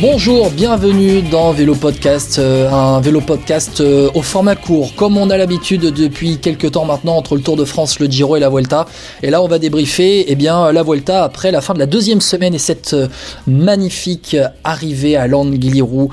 Bonjour, bienvenue dans Vélo Podcast, euh, un vélo podcast euh, au format court, comme on a l'habitude depuis quelques temps maintenant entre le Tour de France, le Giro et la Vuelta. Et là, on va débriefer eh bien, la Vuelta après la fin de la deuxième semaine et cette euh, magnifique arrivée à Languilirou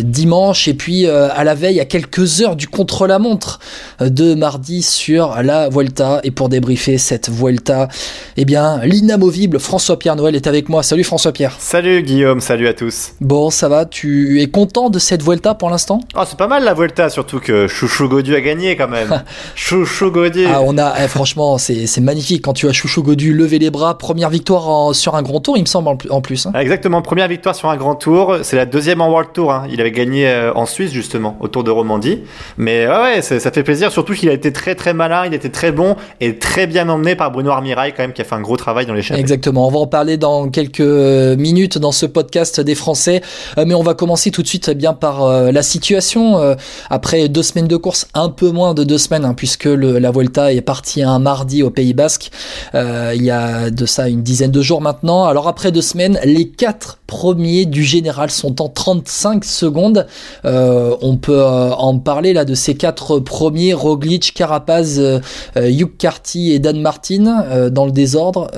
dimanche. Et puis à la veille, à quelques heures du contre-la-montre de mardi sur la Vuelta. Et pour débriefer cette Vuelta, eh bien, l'inamovible François-Pierre Noël est avec moi. Salut François-Pierre. Salut Guillaume, salut à tous. Bon, ça va, tu es content de cette Vuelta pour l'instant? Oh, c'est pas mal la Vuelta, surtout que Chouchou Godu a gagné quand même. Chouchou Godu. Ah, on a, eh, franchement, c'est magnifique quand tu as Chouchou Godu lever les bras, première victoire en- sur un grand tour, il me semble en plus. hein. Ah, Exactement, première victoire sur un grand tour. C'est la deuxième en World Tour. hein. Il avait gagné euh, en Suisse justement, au Tour de Romandie. Mais ouais, ça fait plaisir, surtout qu'il a été très très malin, il était très bon et très bien emmené par Bruno Armirail quand même, qui a fait un gros travail dans l'échappée. Exactement, on va en parler dans quelques minutes dans ce podcast des Français, Euh, mais on va commencer tout de suite eh bien par euh, la situation euh, après deux semaines de course, un peu moins de deux semaines, hein, puisque la Vuelta est partie un mardi au Pays Basque, il y a de ça une dizaine de jours maintenant. Alors après deux semaines, les quatre premiers du général sont en 35 secondes. On peut en parler là de ces quatre premiers Roglic, Carapaz, euh, Hugh Carty et Dan Martin dans le désordre.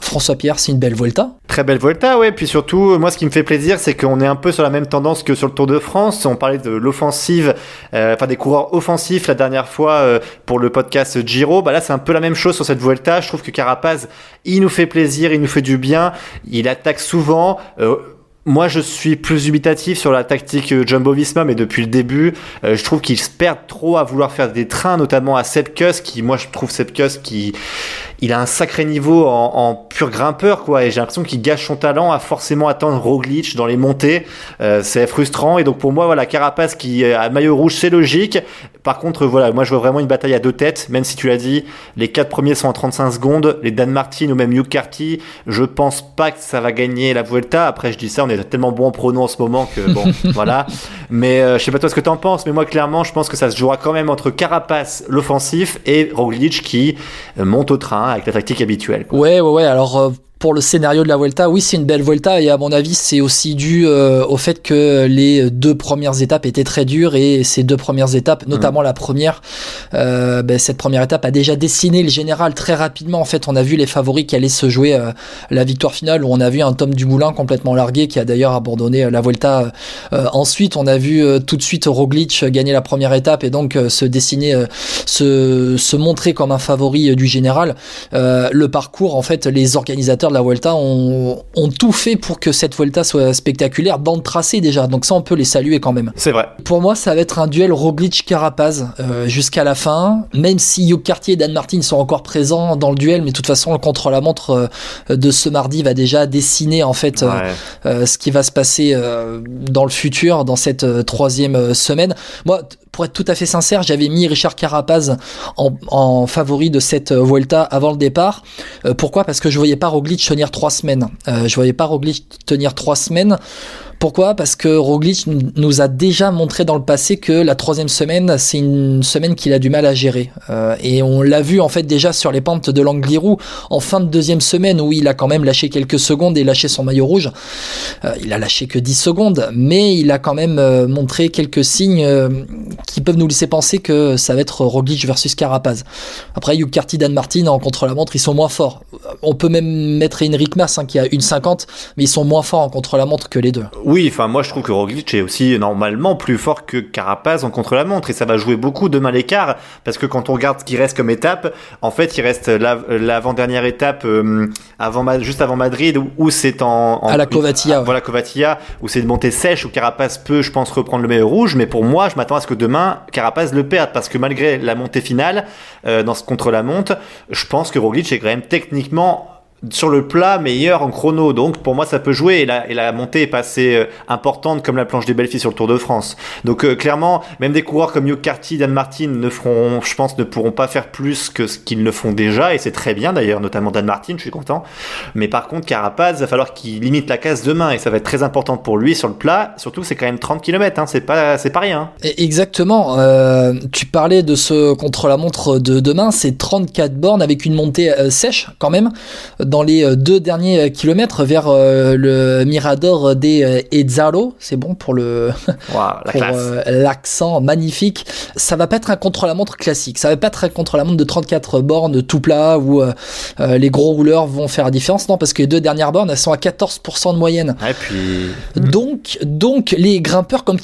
François Pierre, c'est une belle Volta. Très belle Volta, ouais. Puis surtout, moi, ce qui me fait plaisir, c'est qu'on est un peu sur la même tendance que sur le Tour de France. On parlait de l'offensive, euh, enfin des coureurs offensifs la dernière fois euh, pour le podcast Giro. Bah là, c'est un peu la même chose sur cette Vuelta. Je trouve que Carapaz, il nous fait plaisir, il nous fait du bien. Il attaque souvent. Euh, moi, je suis plus dubitatif sur la tactique euh, Jumbo-Visma, mais depuis le début, je trouve qu'ils se perdent trop à vouloir faire des trains, notamment à Sepkus, qui, moi, je trouve Sepkus qui, il a un sacré niveau en, en pur grimpeur, quoi, et j'ai l'impression qu'il gâche son talent à forcément attendre Roglic dans les montées. Euh, c'est frustrant, et donc pour moi, voilà, Carapace qui a maillot rouge, c'est logique. Par contre, voilà, moi, je vois vraiment une bataille à deux têtes, même si tu l'as dit, les quatre premiers sont en 35 secondes, les Dan Martin ou même Hugh Carty, je pense pas que ça va gagner la Vuelta. Après, je dis ça, on est tellement bon en pronos en ce moment que bon, voilà. Mais euh, je sais pas toi ce que t'en penses, mais moi clairement, je pense que ça se jouera quand même entre Carapace, l'offensif, et Roglic qui euh, monte au train avec la tactique habituelle. quoi. Ouais, ouais, ouais. Alors euh, pour le scénario de la Vuelta, oui, c'est une belle Vuelta et à mon avis, c'est aussi dû euh, au fait que les deux premières étapes étaient très dures et ces deux premières étapes, notamment la première, euh, ben, cette première étape a déjà dessiné le général très rapidement. En fait, on a vu les favoris qui allaient se jouer euh, la victoire finale où on a vu un Tom Dumoulin complètement largué qui a d'ailleurs abandonné la Vuelta. Ensuite, on a vu tout de suite Roglic gagner la première étape et donc se dessiner, se, se montrer comme un favori du général. Le parcours, en fait, les organisateurs de la Vuelta ont, ont tout fait pour que cette Vuelta soit spectaculaire dans le tracé déjà. Donc ça, on peut les saluer quand même. C'est vrai. Pour moi, ça va être un duel Roglic-Carapaz euh, jusqu'à la fin, même si Hugh Cartier et Dan Martin sont encore présents dans le duel, mais de toute façon, le contre-la-montre euh, de ce mardi va déjà dessiner en fait euh, Ouais. ce qui va se passer dans le futur, dans cette troisième semaine. Moi, pour être tout à fait sincère, j'avais mis Richard Carapaz en, en favori de cette Vuelta avant le départ. Pourquoi? Parce que je voyais pas Roglic tenir trois semaines. Euh, je voyais pas Roglic tenir trois semaines. Pourquoi? Parce que Roglic nous a déjà montré dans le passé que la troisième semaine, c'est une semaine qu'il a du mal à gérer. Euh, et on l'a vu en fait déjà sur les pentes de l'Angliru en fin de deuxième semaine où il a quand même lâché quelques secondes et lâché son maillot rouge. Euh, il a lâché que 10 secondes, mais il a quand même euh, montré quelques signes euh, qui peuvent nous laisser penser que ça va être Roglic versus Carapaz. Après, Hugh Carty, Dan Martin en contre-la-montre, ils sont moins forts. On peut même mettre Henrik Mas hein, qui a une 50, mais ils sont moins forts en contre-la-montre que les deux. Enfin moi je trouve que Roglic est aussi normalement plus fort que Carapaz en contre-la-montre et ça va jouer beaucoup demain l'écart parce que quand on regarde ce qui reste comme étape, en fait il reste la- l'avant-dernière étape euh, avant juste avant Madrid où, c'est en, en- À la Covatia, ouais. Voilà Covatia où c'est une montée sèche où Carapaz peut je pense reprendre le maillot rouge mais pour moi je m'attends à ce que demain Carapaz le perde parce que malgré la montée finale euh, dans ce contre-la-montre, je pense que Roglic est quand même techniquement sur le plat meilleur en chrono. Donc pour moi ça peut jouer et la, la montée est pas assez euh, importante comme la planche des belles filles sur le Tour de France. Donc euh, clairement, même des coureurs comme Hugh Carty, Dan Martin ne feront, je pense, ne pourront pas faire plus que ce qu'ils ne font déjà et c'est très bien d'ailleurs, notamment Dan Martin, je suis content. Mais par contre Carapaz, va falloir qu'il limite la casse demain et ça va être très important pour lui sur le plat. Surtout c'est quand même 30 km, hein, c'est pas c'est pas rien. Exactement. Euh, tu parlais de ce contre-la-montre de demain, c'est 34 bornes avec une montée sèche quand même dans les euh, deux derniers euh, kilomètres vers euh, le Mirador des Ezzaro. C'est bon pour le l'accent magnifique. Ça va pas être un contre-la-montre classique. Ça va pas être un contre-la-montre de 34 bornes tout plat où les gros rouleurs vont faire la différence. Non, parce que les deux dernières bornes, elles sont à 14% de moyenne. Et puis... Donc, donc les grimpeurs comme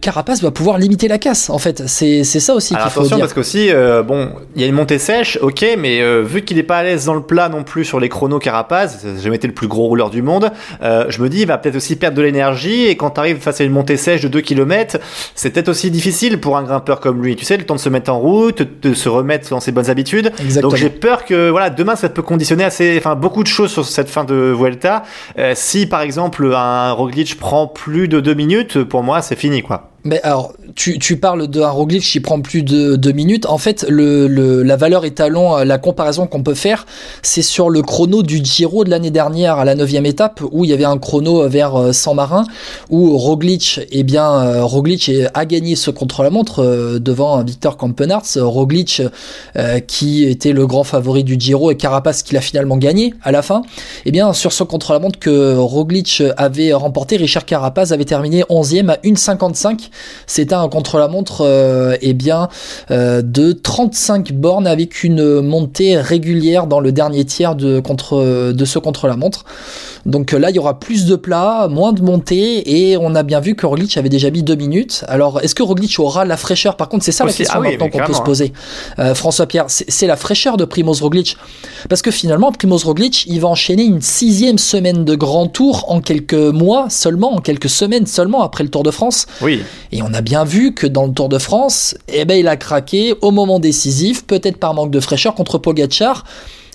Carapace va pouvoir limiter la casse. En fait, c'est ça aussi qu'il faut dire. parce qu'aussi, bon, il y a une montée sèche, ok, mais vu qu'il est pas à l'aise dans le plat non plus sur les chronos Carapaz, j'ai jamais été le plus gros rouleur du monde, euh, je me dis il va peut-être aussi perdre de l'énergie et quand tu arrives face à une montée sèche de 2 km, c'est peut-être aussi difficile pour un grimpeur comme lui, tu sais, le temps de se mettre en route, de se remettre dans ses bonnes habitudes. Donc j'ai peur que voilà, demain ça peut conditionner assez enfin beaucoup de choses sur cette fin de Vuelta. Euh, si par exemple un Roglic prend plus de 2 minutes, pour moi c'est fini quoi. Alors, tu, parles d'un Roglic qui prend plus de deux minutes. En fait, la valeur étalon, euh, la comparaison qu'on peut faire, c'est sur le chrono du Giro de l'année dernière à la neuvième étape, où il y avait un chrono vers 100 euh, marins, où Roglic, eh bien, euh, Roglic a gagné ce contre-la-montre devant Victor Kampenarts. Roglic, qui était le grand favori du Giro, et Carapace qui l'a finalement gagné à la fin. Eh bien, sur ce contre-la-montre que Roglic avait remporté, Richard Carapace avait terminé 11e à 1,55 c'était un contre-la-montre euh, eh bien euh, de 35 bornes avec une montée régulière dans le dernier tiers de, contre, de ce contre-la-montre. Donc là, il y aura plus de plats, moins de montée, et on a bien vu que Roglic avait déjà mis deux minutes. Alors, est-ce que Roglic aura la fraîcheur? Par contre, c'est ça la question ah maintenant qu'on peut se poser. Euh, François Pierre, c'est la fraîcheur de Primoz Roglic, parce que finalement, Primoz Roglic, il va enchaîner une sixième semaine de Grand Tour en quelques mois seulement, en quelques semaines seulement après le Tour de France. Oui. Et on a bien vu que dans le Tour de France, eh ben, il a craqué au moment décisif, peut-être par manque de fraîcheur contre Pogacar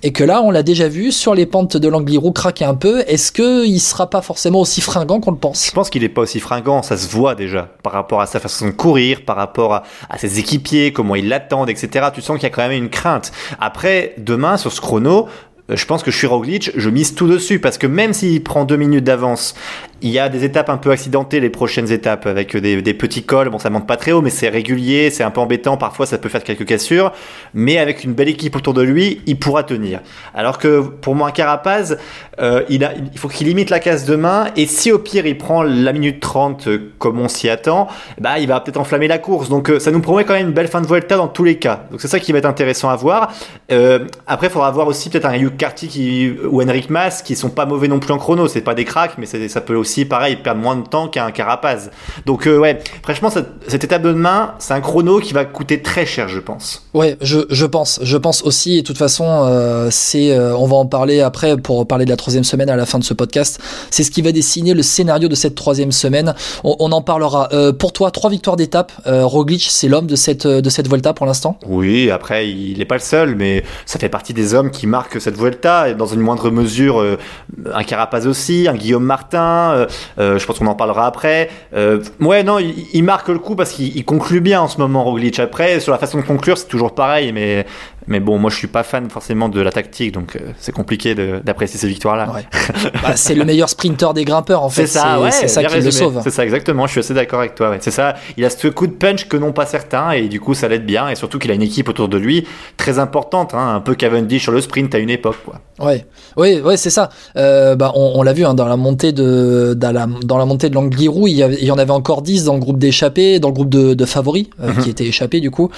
et que là, on l'a déjà vu sur les pentes de l'Angliru craquer un peu. Est-ce qu'il sera pas forcément aussi fringant qu'on le pense? Je pense qu'il est pas aussi fringant, ça se voit déjà par rapport à sa façon de courir, par rapport à, ses équipiers, comment ils l'attendent, etc. Tu sens qu'il y a quand même une crainte. Après, demain sur ce chrono, euh, je pense que Roglic, je mise tout dessus parce que même s'il prend deux minutes d'avance il y a des étapes un peu accidentées, les prochaines étapes, avec des, petits cols. Bon, ça monte pas très haut, mais c'est régulier, c'est un peu embêtant. Parfois, ça peut faire quelques cassures. Mais avec une belle équipe autour de lui, il pourra tenir. Alors que pour moi, Carapaz, euh, il, faut qu'il limite la casse demain. Et si au pire, il prend la minute 30 euh, comme on s'y attend, bah, il va peut-être enflammer la course. Donc, euh, ça nous promet quand même une belle fin de Vuelta dans tous les cas. Donc, c'est ça qui va être intéressant à voir. Après, il faudra voir aussi peut-être un Hugh Carty qui, ou Henrik Mas qui sont pas mauvais non plus en chrono. C'est pas des cracks, mais ça peut aussi pareil, perdre moins de temps qu'un Carapaz. Donc, euh, ouais, franchement, cette, cette, étape de demain, c'est un chrono qui va coûter très cher, je pense. Ouais, je, je pense. Je pense aussi, et de toute façon, euh, c'est, euh, on va en parler après pour parler de la troisième semaine à la fin de ce podcast. C'est ce qui va dessiner le scénario de cette troisième semaine. On, on en parlera. Pour toi, trois victoires d'étape. Roglic, c'est l'homme de cette, de cette Vuelta pour l'instant Oui, après, il n'est pas le seul, mais ça fait partie des hommes qui marquent cette Vuelta, et dans une moindre mesure, un Carapaz aussi, un Guillaume Martin, euh, je pense qu'on en parlera après. Euh, ouais, non, il, marque le coup parce qu'il conclut bien en ce moment, Roglic. Après, sur la façon de conclure, c'est toujours pareil, mais, mais bon, moi je suis pas fan forcément de la tactique, donc euh, c'est compliqué d'apprécier ces victoires-là. Ouais. bah, c'est le meilleur sprinter des grimpeurs, en fait. C'est ça, ouais, c'est ça qui le sauve. C'est ça, exactement. Je suis assez d'accord avec toi. Ouais. C'est ça. Il a ce coup de punch que n'ont pas certains, et du coup, ça l'aide bien, et surtout qu'il a une équipe autour de lui très importante, hein, un peu Cavendish sur le sprint à une époque, quoi. Ouais, oui, ouais, c'est ça. Euh, bah, on, on l'a vu hein, dans la montée de dans la, dans la montée de l'Angliru, il, il, y en avait encore 10 dans le groupe d'échappés, dans le groupe de, de favoris euh, mm -hmm. qui étaient échappés du coup.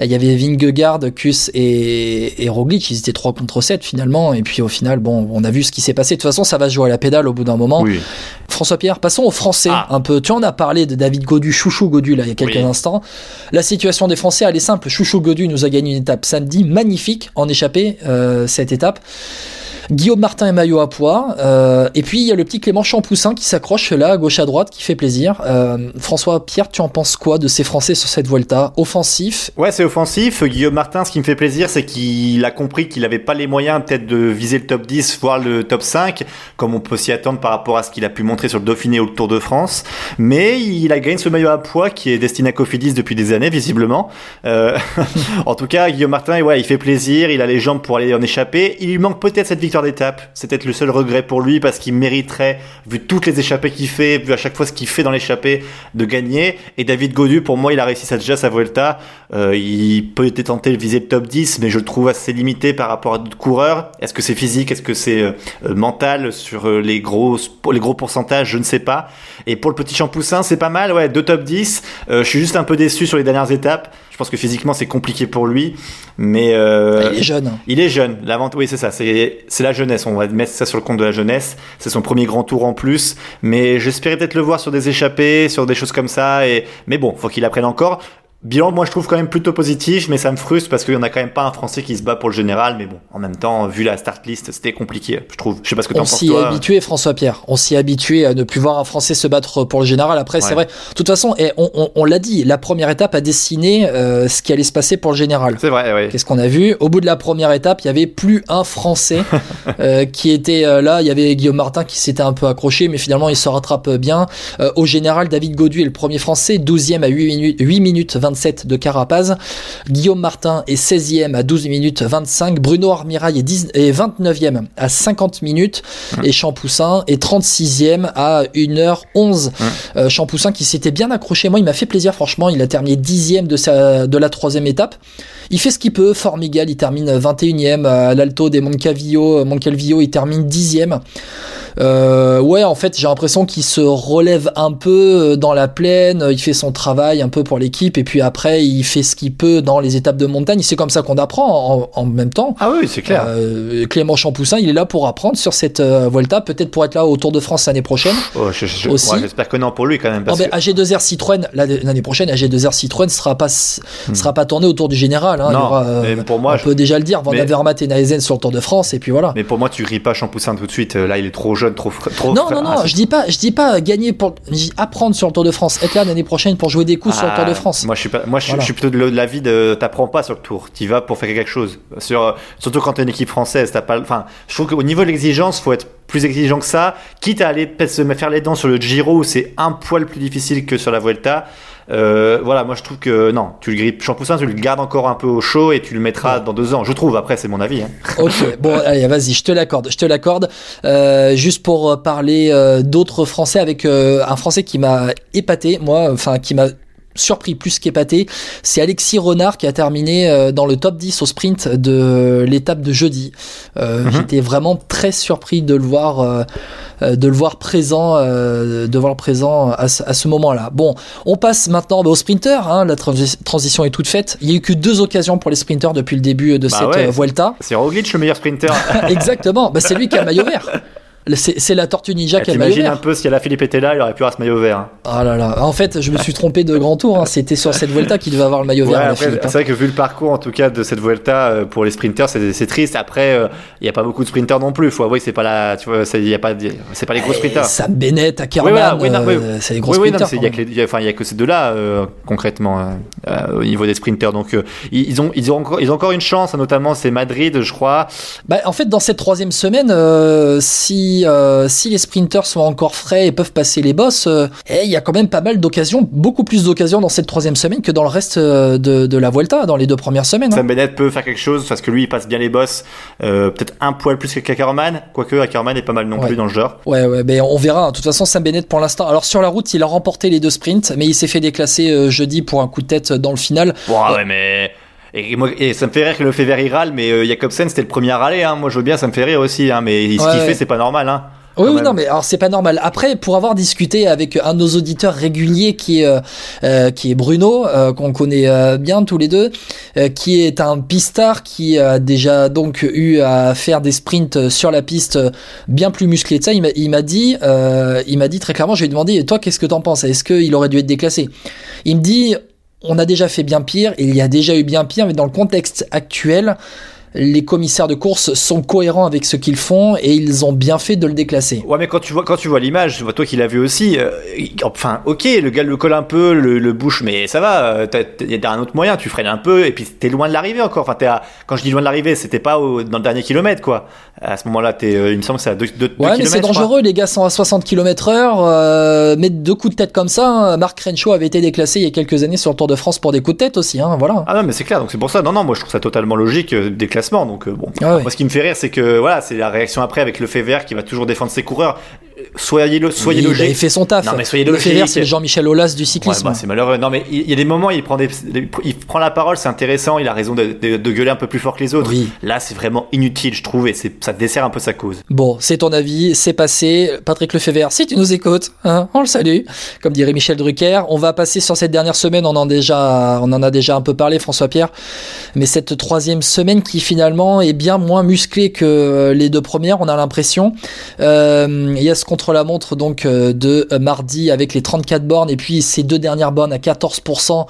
Il y avait Vingegaard, Kuss et, et Roglic, ils étaient 3 contre 7 finalement. Et puis au final, bon, on a vu ce qui s'est passé. De toute façon, ça va se jouer à la pédale au bout d'un moment. Oui. François Pierre, passons aux Français ah. un peu. Tu en as parlé de David Godu, Chouchou Godu là il y a quelques oui. instants. La situation des Français, elle est simple. Chouchou Godu nous a gagné une étape samedi magnifique en échappé euh, cette étape. Guillaume Martin et maillot à poids. Euh, et puis il y a le petit Clément Champoussin qui s'accroche là, à gauche à droite, qui fait plaisir. Euh, François Pierre, tu en penses quoi de ces Français sur cette Vuelta? Offensif? Ouais, c'est offensif. Guillaume Martin, ce qui me fait plaisir, c'est qu'il a compris qu'il n'avait pas les moyens peut-être de viser le top 10, voire le top 5, comme on peut s'y attendre par rapport à ce qu'il a pu montrer sur le Dauphiné ou le Tour de France. Mais il a gagné ce maillot à poids qui est destiné à Cofidis depuis des années, visiblement. Euh, en tout cas, Guillaume Martin, ouais, il fait plaisir. Il a les jambes pour aller en échapper. Il lui manque peut-être cette victoire d'étape. C'est peut-être le seul regret pour lui parce qu'il mériterait, vu toutes les échappées qu'il fait, vu à chaque fois ce qu'il fait dans l'échappée, de gagner. Et David Godu, pour moi, il a réussi ça déjà sa Vuelta. Euh, il peut être tenté de viser le top 10, mais je le trouve assez limité par rapport à d'autres coureurs. Est-ce que c'est physique? Est-ce que c'est euh, mental sur euh, les gros, les gros pourcentages? Je ne sais pas. Et pour le petit Champoussin, c'est pas mal. Ouais, deux top 10. je suis juste un peu déçu sur les dernières étapes. Je pense que physiquement, c'est compliqué pour lui. Mais il est jeune. Il est jeune. La oui, c'est ça. C'est la jeunesse. On va mettre ça sur le compte de la jeunesse. C'est son premier grand tour en plus. Mais j'espérais peut-être le voir sur des échappées, sur des choses comme ça. Et mais bon, faut qu'il apprenne encore. Bilan, moi je trouve quand même plutôt positif, mais ça me frustre parce qu'il n'y en a quand même pas un Français qui se bat pour le général. Mais bon, en même temps, vu la start list, c'était compliqué, je trouve. Je sais pas ce que tu en penses. On s'y est habitué, François Pierre. On s'y est habitué à ne plus voir un Français se battre pour le général. Après, c'est vrai. De toute façon, et on, on, on l'a dit, la première étape a dessiné euh, ce qui allait se passer pour le général. C'est vrai, oui. Qu'est-ce qu'on a vu? Au bout de la première étape, il y avait plus un Français euh, qui était euh, là. Il y avait Guillaume Martin qui s'était un peu accroché, mais finalement il se rattrape bien. Au général, David Godu est le premier Français, 12e à 8 minutes, 8 minutes 27 de Carapaz. Guillaume Martin est 16e à 12 minutes 25. Bruno Armirail est, 29e à 50 minutes. Et Champoussin est 36e à 1h11. Euh, Champoussin qui s'était bien accroché. Moi, il m'a fait plaisir, franchement. Il a terminé 10e de, sa, de la troisième étape. Il fait ce qu'il peut. Formigal, il termine 21e. À l'Alto des Moncalvio, Moncalvio, il termine 10e. Euh, ouais, en fait, j'ai l'impression qu'il se relève un peu dans la plaine, il fait son travail un peu pour l'équipe, et puis après, il fait ce qu'il peut dans les étapes de montagne. C'est comme ça qu'on apprend en, même temps. Ah oui, c'est clair. Euh, Clément Champoussin, il est là pour apprendre sur cette euh, Volta, peut-être pour être là au Tour de France l'année prochaine. Oh, J'espère que non pour lui quand même. Parce oh, AG2R Citroën, l'année prochaine, AG2R Citroën sera pas, hmm. sera pas tourné autour du général. Hein. Non, pour moi, on peut déjà le dire, Van Avermaet et Naesen sur le Tour de France, et puis voilà. Mais pour moi, tu ris pas Champoussin tout de suite. Là, il est trop jeune, trop, trop Non, non, non, je dis pas, je dis pas gagner pour, apprendre sur le Tour de France, être là l'année prochaine pour jouer des coups sur le Tour de ah, France. Moi, je suis pas, moi, je, suis plutôt de l'avis de, t'apprends pas sur le Tour, tu vas pour faire quelque chose. Sur, surtout quand t'es une équipe française, t'as pas, enfin, je trouve qu'au niveau de l'exigence, faut être plus exigeant que ça, quitte à aller peut-être se faire les dents sur le Giro où c'est un poil plus difficile que sur la Vuelta. Euh, voilà, moi je trouve que non, tu le grippes Champoussin, tu le gardes encore un peu au chaud et tu le mettras dans deux ans. Je trouve, après c'est mon avis. Hein. Ok, bon, allez, vas-y, je te l'accorde, je te l'accorde. Euh, juste pour parler euh, d'autres Français avec un Français qui m'a épaté, moi, enfin qui m'a surpris plus qu'épaté, c'est Alexis Renard qui a terminé euh, dans le top 10 au sprint de l'étape de jeudi. Euh, mhm. J'étais vraiment très surpris de le voir, euh, de le voir présent, de voir présent à, ce moment-là. Bon, on passe maintenant bah, au sprinter. Hein, la transition est toute faite. Il y a eu que deux occasions pour les sprinters depuis le début de bah cette Vuelta. C'est Roglic le meilleur sprinter. Exactement. Bah, c'est lui qui a le maillot vert. C'est la tortue ninja qui a vert. un peu si la Philippe était là, il aurait pu avoir ce maillot vert. Hein. Ah là là. En fait, je me suis trompé de grand tour. Hein. C'était sur cette Vuelta qu'il devait avoir le maillot vert. Hein. c'est vrai que vu le parcours en tout cas de cette Vuelta euh, pour les sprinters, c'est triste. Après, euh, il n'y a pas beaucoup de sprinters non plus. Faut avouer que c'est pas la, tu vois, a pas, c'est pas les gros sprinters. Sam Bennett, Ackerman, oui, euh, c'est les gros sprinters. Il y a que, que ces deux-là concrètement au niveau des sprinters. Donc ils ont, ils ont encore, ils ont encore une chance. Notamment, c'est Madrid, je crois. Bah, en fait, dans cette troisième semaine, si si les sprinters sont encore frais et peuvent passer les bosses, euh, il y a quand même pas mal d'occasions, beaucoup plus d'occasions dans cette troisième semaine que dans le reste euh, de, la Vuelta, dans les deux premières semaines. Hein. Sam Bennett peut faire quelque chose parce que lui il passe bien les euh, peut-être un poil plus que Ackerman, quoique Ackerman est pas mal non plus dans le genre. Ouais, ouais, mais on verra. De toute façon, Sam Bennett pour l'instant, alors sur la route, il a remporté les deux sprints, mais il s'est fait déclasser jeudi pour un coup de tête dans le final. ouais, mais. Et, moi, et ça me fait rire que le fait il râle, mais Jacobsen c'était le premier à râler. Hein. Moi je veux bien, ça me fait rire aussi, hein, mais ce qu'il fait c'est pas normal. Hein. Oui, oui, non, mais alors c'est pas normal. Après, pour avoir discuté avec un de nos auditeurs réguliers qui est, euh, euh qui est Bruno, euh, qu'on connaît euh, bien tous les deux, qui est un pistard qui a déjà donc eu à faire des sprints sur la piste bien plus musclés de ça. Il m'a dit, il m'a dit très clairement, je lui ai demandé, toi, qu'est-ce que t'en penses? Est-ce qu'il aurait dû être déclassé? Il me dit, on a déjà fait bien pire, il y a déjà eu bien pire, mais dans le contexte actuel, les commissaires de course sont cohérents avec ce qu'ils font et ils ont bien fait de le déclasser. Ouais, mais quand tu vois, quand tu vois l'image, toi qui l'as vu aussi, euh, enfin, ok, le gars le colle un peu, le, bouche, mais ça va, il y a un autre moyen, tu freines un peu et puis t'es loin de l'arrivée encore. Enfin, à, quand je dis loin de l'arrivée, c'était pas dans le dernier kilomètre, quoi. À ce moment-là, euh, il me semble que c'est à 2 km. Ouais, mais c'est dangereux, les gars sont à 60 km heure, euh, mettre deux coups de tête comme ça. Hein. Marc Renshaw avait été déclassé il y a quelques années sur le Tour de France pour des coups de tête aussi, hein, voilà. Ah non, mais c'est clair, donc c'est pour ça. Non, non, moi je trouve ça totalement logique, donc bon. Ah moi, ce qui me fait rire, c'est que voilà, c'est la réaction après avec le fait vert qui va toujours défendre ses coureurs. Soyez, le, soyez oui, logique. il fait son taf. Non, mais soyez vert, c'est Jean-Michel Aulas du cyclisme. Ouais, bah, c'est malheureux. Non, mais il y a des moments, il prend, des, il prend la parole, c'est intéressant, il a raison de, de, gueuler un peu plus fort que les autres. Oui. Là, c'est vraiment inutile, je trouve, et ça dessert un peu sa cause. Bon, c'est ton avis, c'est passé. Patrick Lefebvre, si tu nous écoutes, hein, on le salue. Comme dirait Michel Drucker. On va passer sur cette dernière semaine, on en, déjà, on en a déjà un peu parlé, François Pierre. Mais cette troisième semaine qui finalement est bien moins musclée que les deux premières, on a l'impression. Euh, il y a ce contre-la-montre donc euh, de mardi avec les 34 bornes et puis ces deux dernières bornes à 14%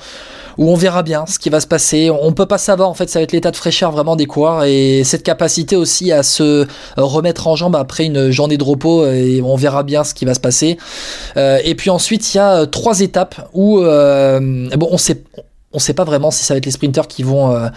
où on verra bien ce qui va se passer. On peut pas savoir en fait, ça va être l'état de fraîcheur vraiment des coureurs et cette capacité aussi à se remettre en jambe après une journée de repos et on verra bien ce qui va se passer. Euh, et puis ensuite il y a trois étapes où bon on sait on ne sait pas vraiment si ça va être les sprinters qui vont, euh,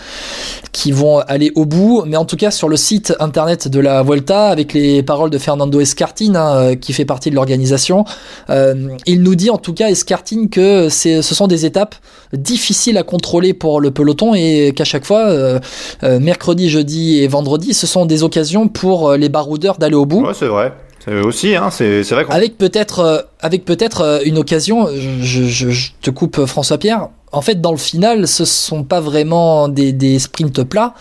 qui vont aller au bout, mais en tout cas sur le site internet de la Vuelta, avec les paroles de Fernando Escartin, hein, euh, qui fait partie de l'organisation, euh, il nous dit en tout cas Escartin que ce sont des étapes difficiles à contrôler pour le peloton et qu'à chaque fois, mercredi, jeudi et vendredi, ce sont des occasions pour les baroudeurs d'aller au bout. Ouais, c'est vrai. Aussi, hein, c'est vrai. Avec peut-être, avec peut-être une occasion. Je, je, te coupe, François Pierre en fait, dans le final, ce sont pas vraiment des, des sprints plats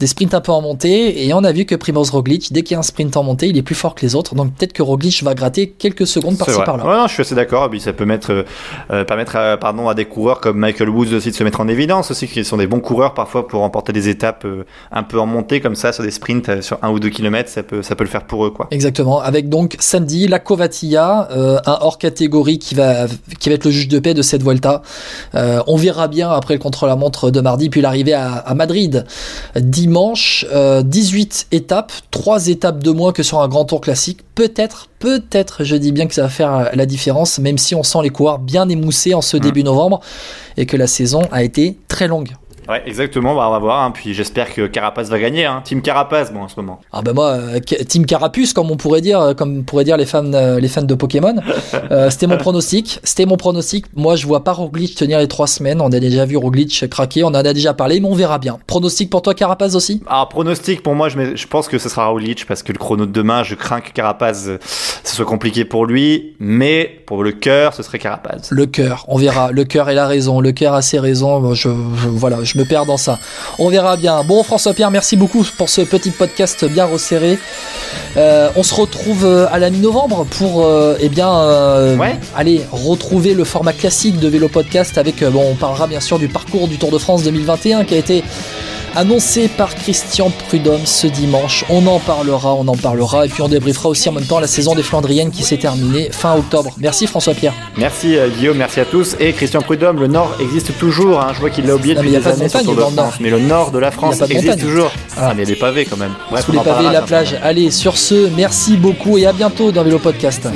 des sprints un peu en montée, et on a vu que Primoz Roglic, dès qu'il y a un sprint en montée, il est plus fort que les autres, donc peut-être que Roglic va gratter quelques secondes par-ci par-là. Ouais, non, je suis assez d'accord, ça peut mettre, euh, euh, permettre à, pardon, à des coureurs comme Michael Woods aussi de se mettre en évidence, aussi qui sont des bons coureurs parfois pour remporter des étapes euh, un peu en montée comme ça, sur des sprints sur un ou deux kilomètres, ça peut, ça peut le faire pour eux. Quoi. Exactement, avec donc samedi la Covatilla, un hors catégorie qui va, qui va être le juge de paix de cette Vuelta. on verra bien après le contre-la-montre de mardi, puis l'arrivée à, à Madrid dimanche, 18 euh, étapes, 3 étapes de moins que sur un grand tour classique. Peut-être, peut-être, je dis bien que ça va faire la différence, même si on sent les coureurs bien émoussés en ce mmh. début novembre et que la saison a été très longue. Ouais, exactement, bah, on va voir. Hein. Puis j'espère que Carapace va gagner. Hein. Team Carapace, bon, en ce moment. Ah bah moi, euh, Team Carapuce, comme on pourrait dire, euh, comme pourraient dire les fans, euh, les fans de Pokémon. c'était mon pronostic. C'était mon pronostic. Moi, je vois pas Roglic tenir les trois semaines. On a déjà vu Roglic craquer. On en a déjà parlé, mais on verra bien. Pronostic pour toi, Carapace aussi? Ah, pronostic pour moi, je, je pense que ce sera Roglic parce que le chrono de demain, je crains que Carapace, ce soit compliqué pour lui. Mais pour le cœur, ce serait Carapace. Le cœur, on verra. Le cœur est la raison. Le cœur a ses raisons. Je, je, voilà, je me perds dans ça. On verra bien. Bon, François-Pierre, merci beaucoup pour ce petit podcast bien resserré. Euh, on se retrouve euh, à la mi-novembre pour euh, eh bien, aller retrouver le format classique de Vélo Podcast avec, bon, on parlera bien sûr du parcours du Tour de France 2021 qui a été annoncé par Christian Prudhomme ce dimanche. On en parlera, on en parlera, et puis on débriefera aussi en même temps la saison des Flandriennes qui s'est terminée fin octobre. Merci François Pierre. Merci euh, Guillaume, merci à tous. Et Christian Prudhomme, le Nord existe toujours. Hein. Je vois qu'il l'a oublié depuis des années sur le Nord. Mais le Nord de la France existe toujours. Ah, mais des pavés quand même. Sous les pavés et la plage. Allez, sur ce, merci beaucoup et à bientôt dans Vélo Podcast.